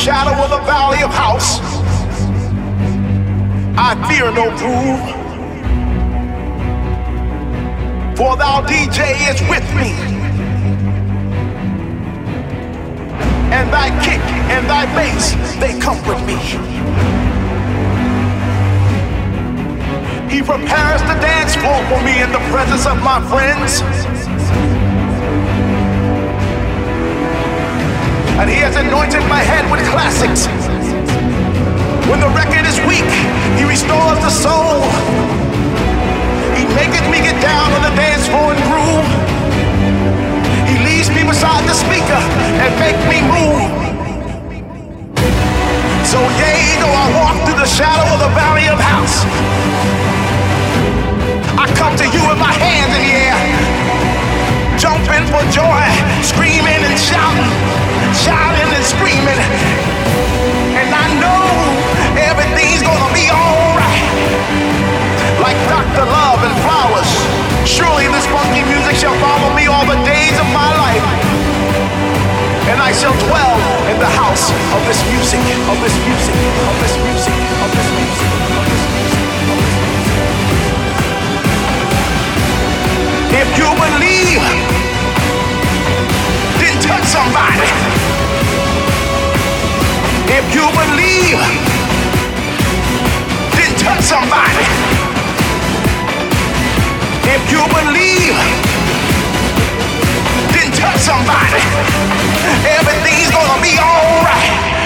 shadow of the valley of house, I fear no doom. For thou DJ is with me. And thy kick and thy bass, they comfort me. He prepares the dance floor for me in the presence of my friends. And he has anointed my head with classics. When the record is weak, he restores the soul. He maketh me get down on the dance floor and groove. He leads me beside the speaker and make me move. So yea, though I walk through the shadow of the valley of house, I come to you with my hands in the air, jumping for joy, screaming and shouting shouting and screaming. And I know everything's gonna be alright. Like Dr. Love and Flowers. Surely this funky music shall follow me all the days of my life. And I shall dwell in the house of this music, of this music, of this music, of this music, of this music. If you believe, then touch somebody. If you believe, then touch somebody. If you believe, then touch somebody. Everything's gonna be alright.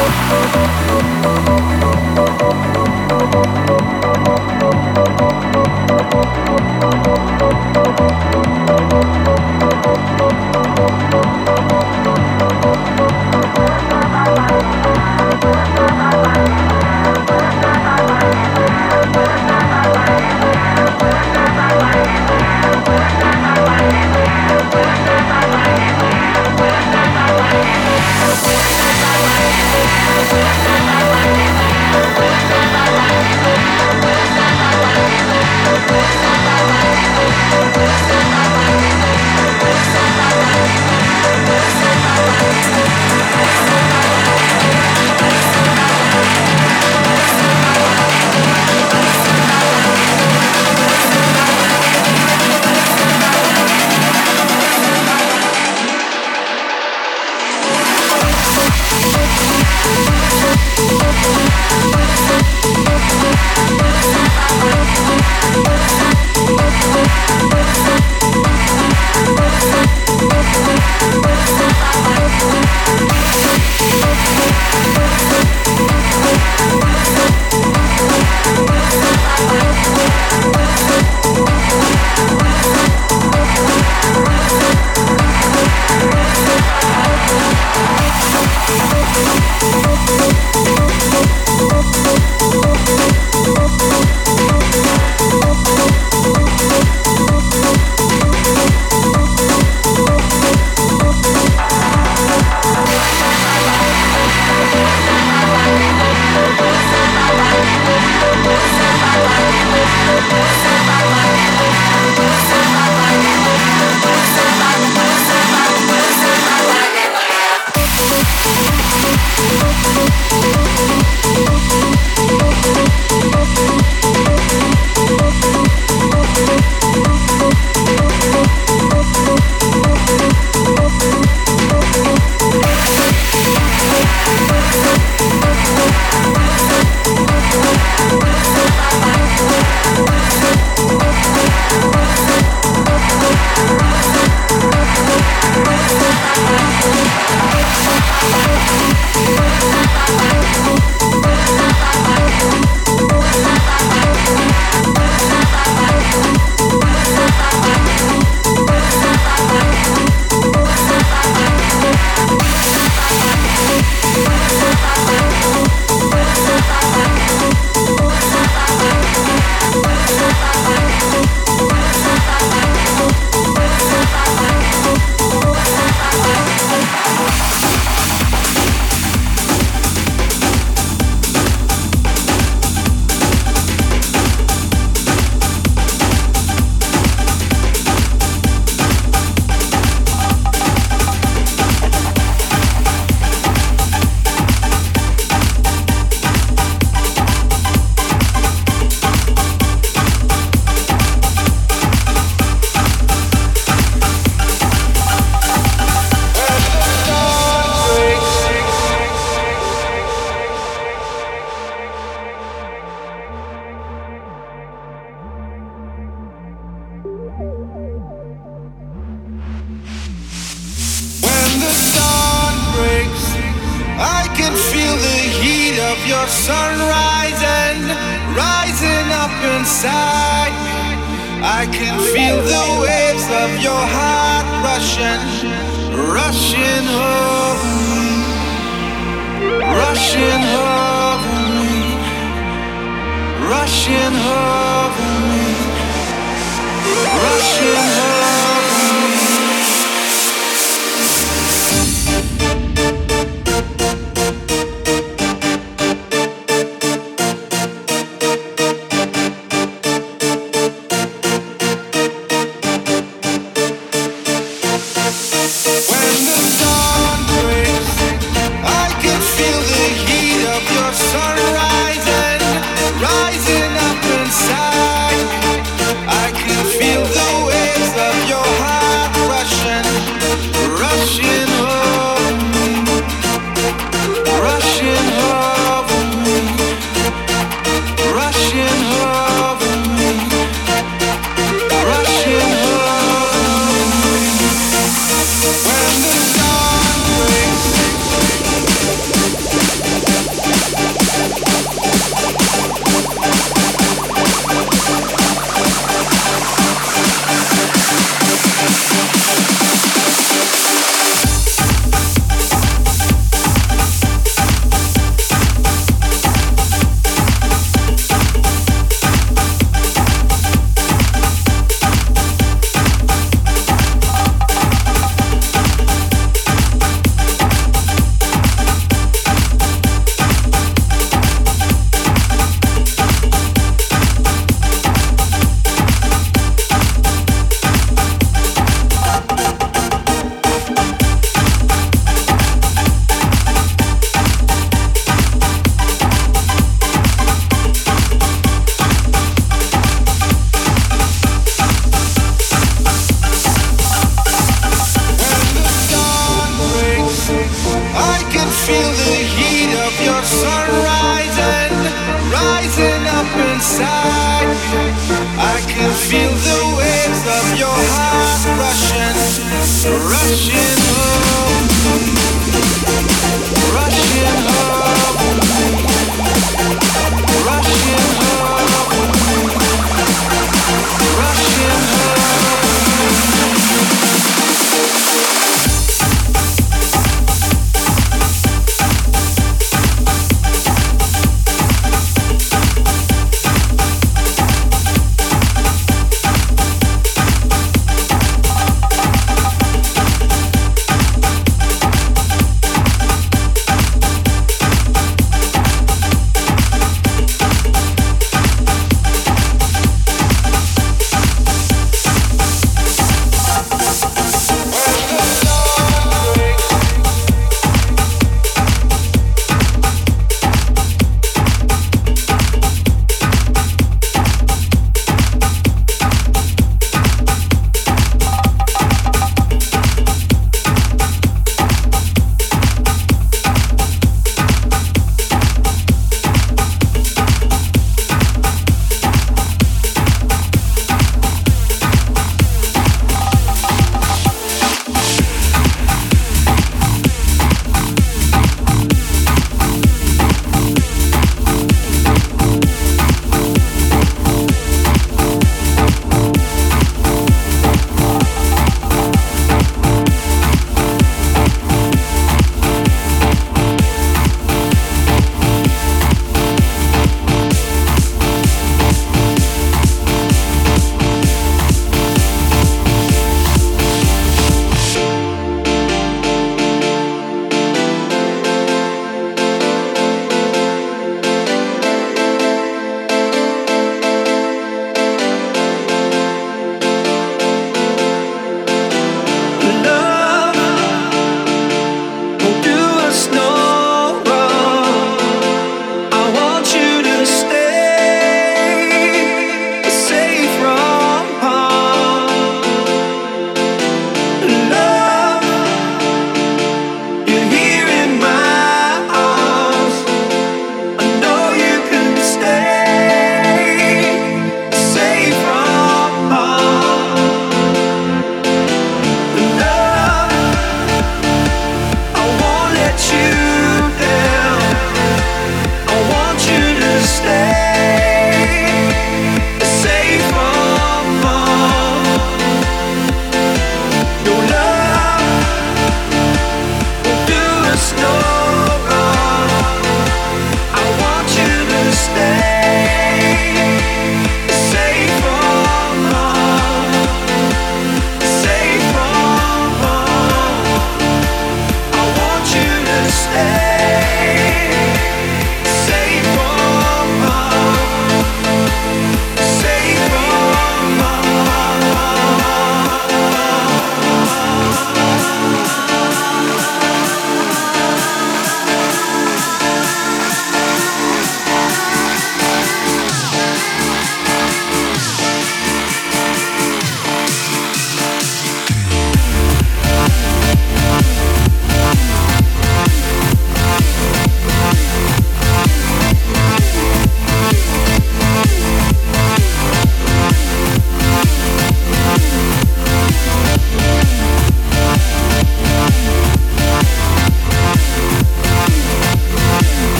Oh, oh, oh.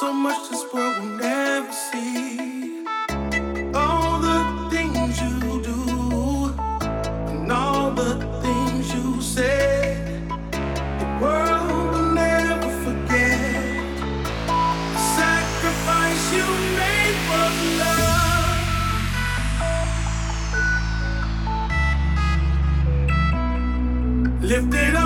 So much this world will never see. All the things you do, and all the things you say, the world will never forget. The sacrifice you made for love. Lift it up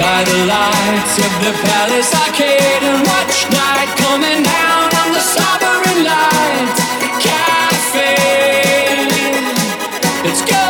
by the lights of the Palace Arcade and watch night coming down on the Sovereign Light Cafe. Let's go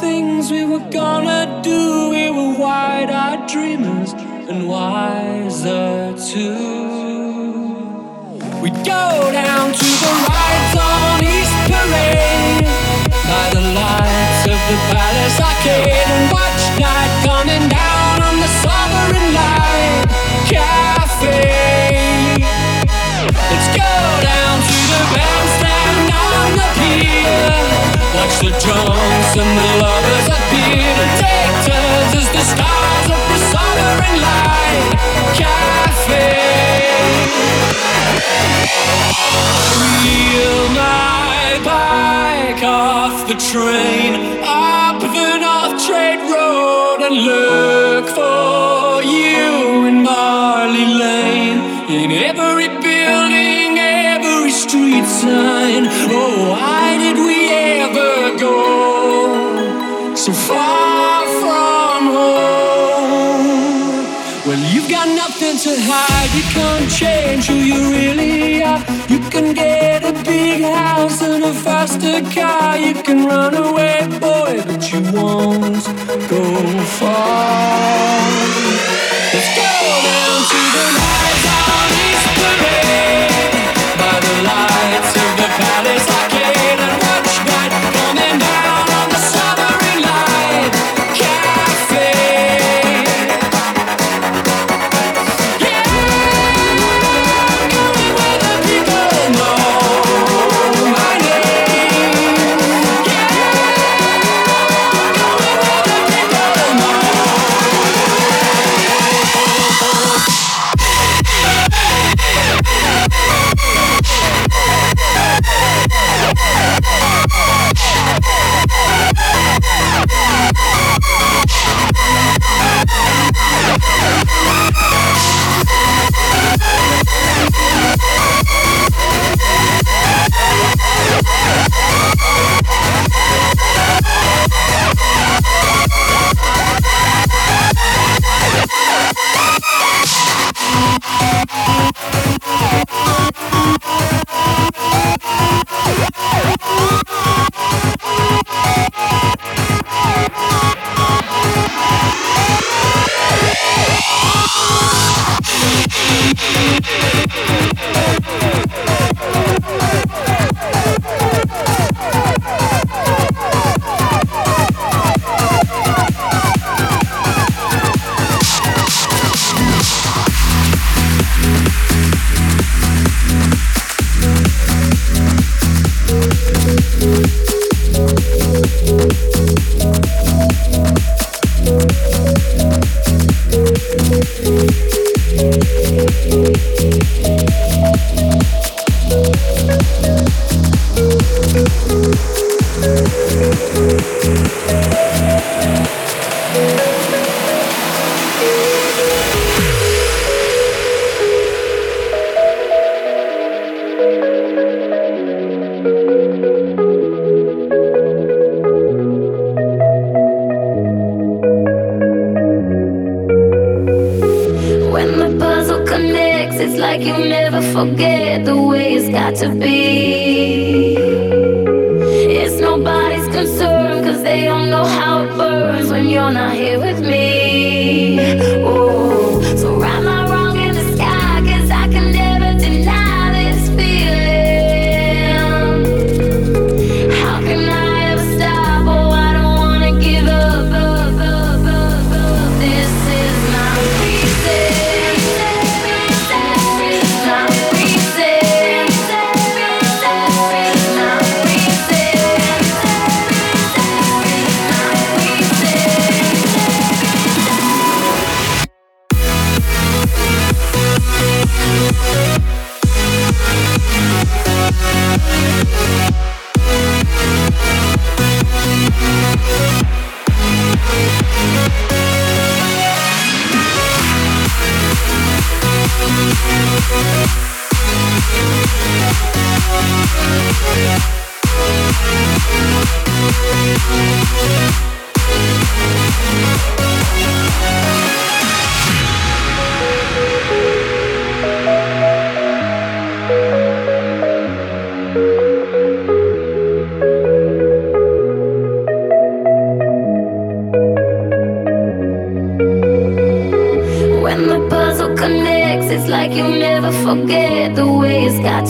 things we were gonna do. We were wide-eyed dreamers and wiser too. We go down to the rides on East Parade by the lights of the Palace Arcade and watch night coming down on the Sovereign Light Cafe. Let's go down to the bandstand on the pier. Watch the drums and the lovers appear to take turns as the stars of the Light Cafe. Wheel my bike off the train up the North Trade Road and look for you in Marley Lane. In every building, every street sign. Oh, why so far from home? Well, you've got nothing to hide. You can't change who you really are. You can get a big house and a faster car. You can run away, boy, but you won't go far.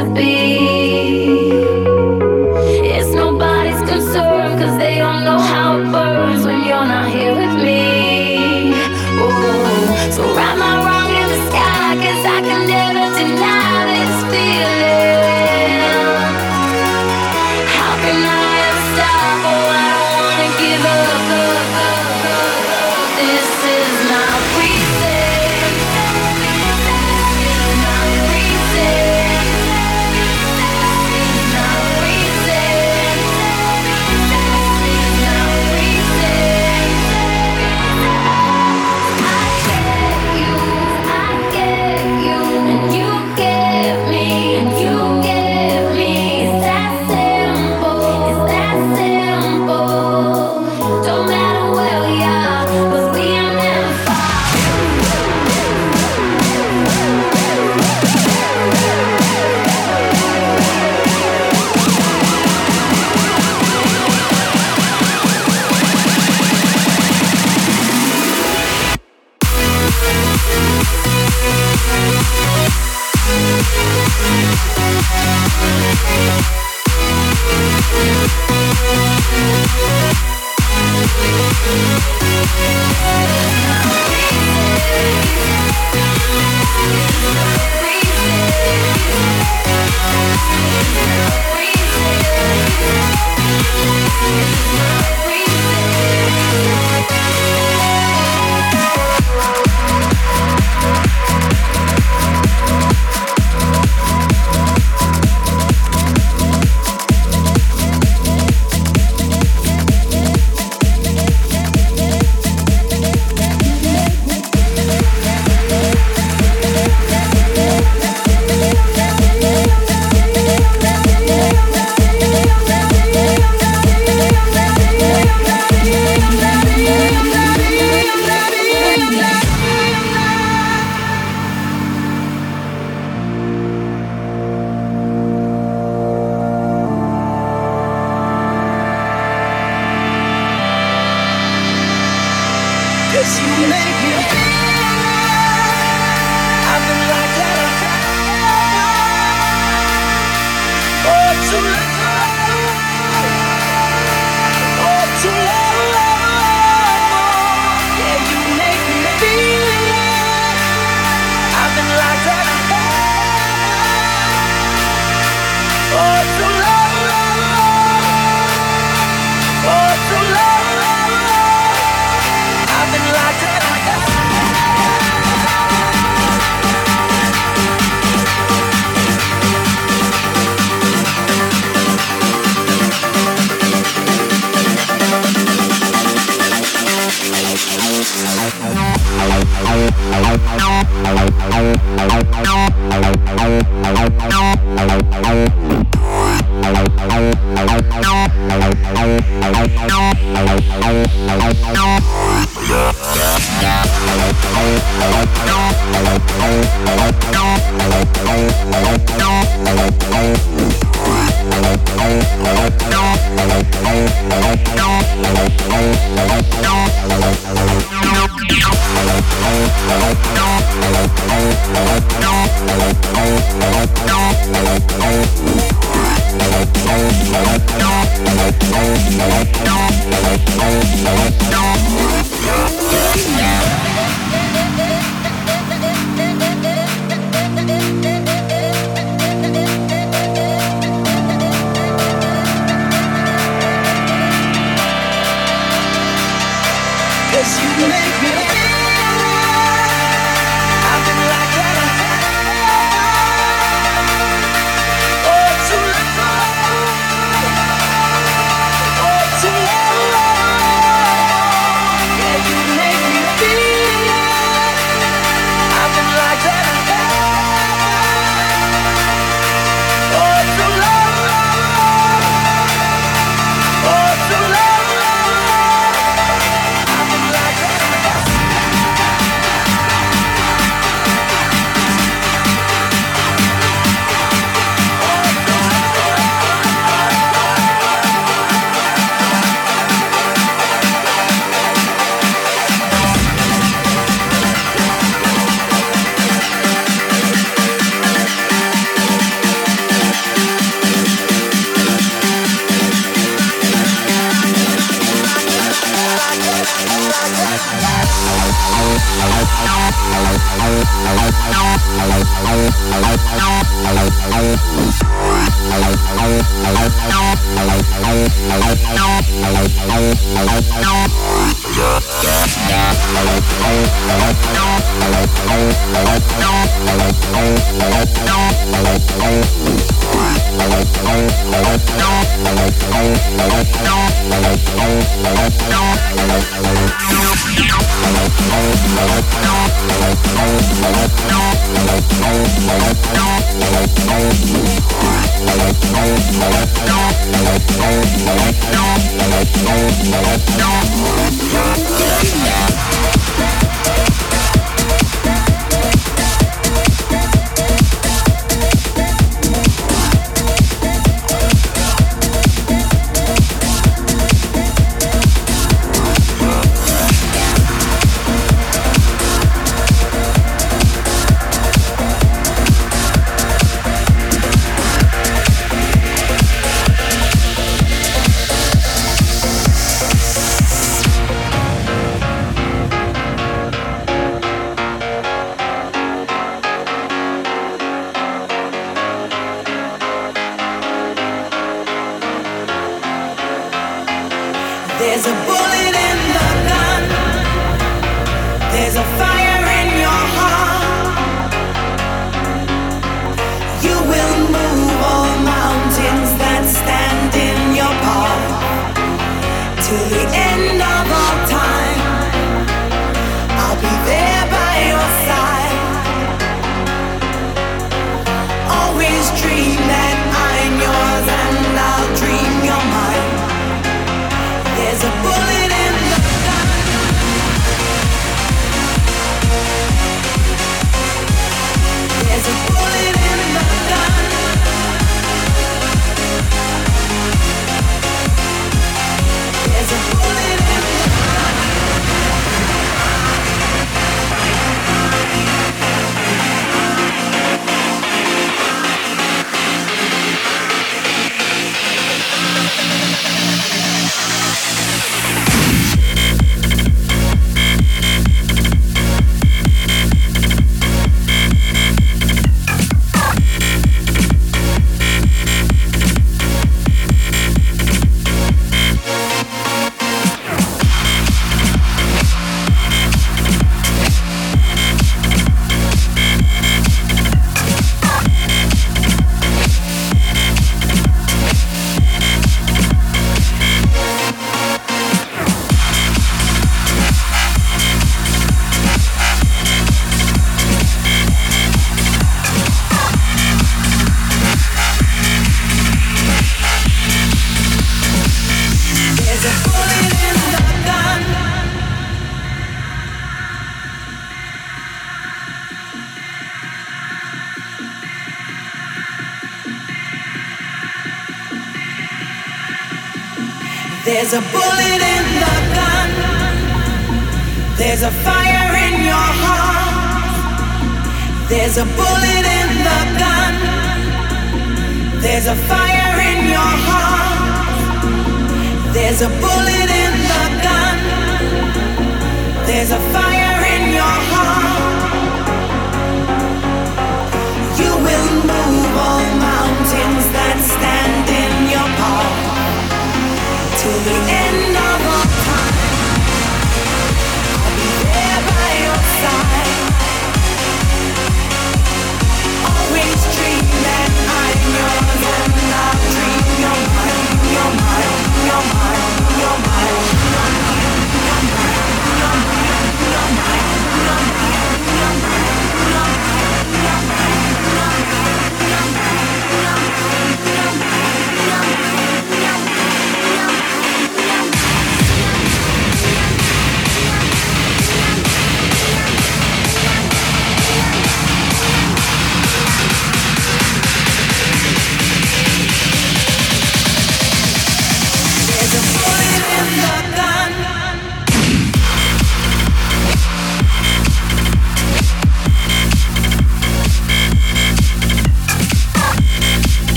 To be.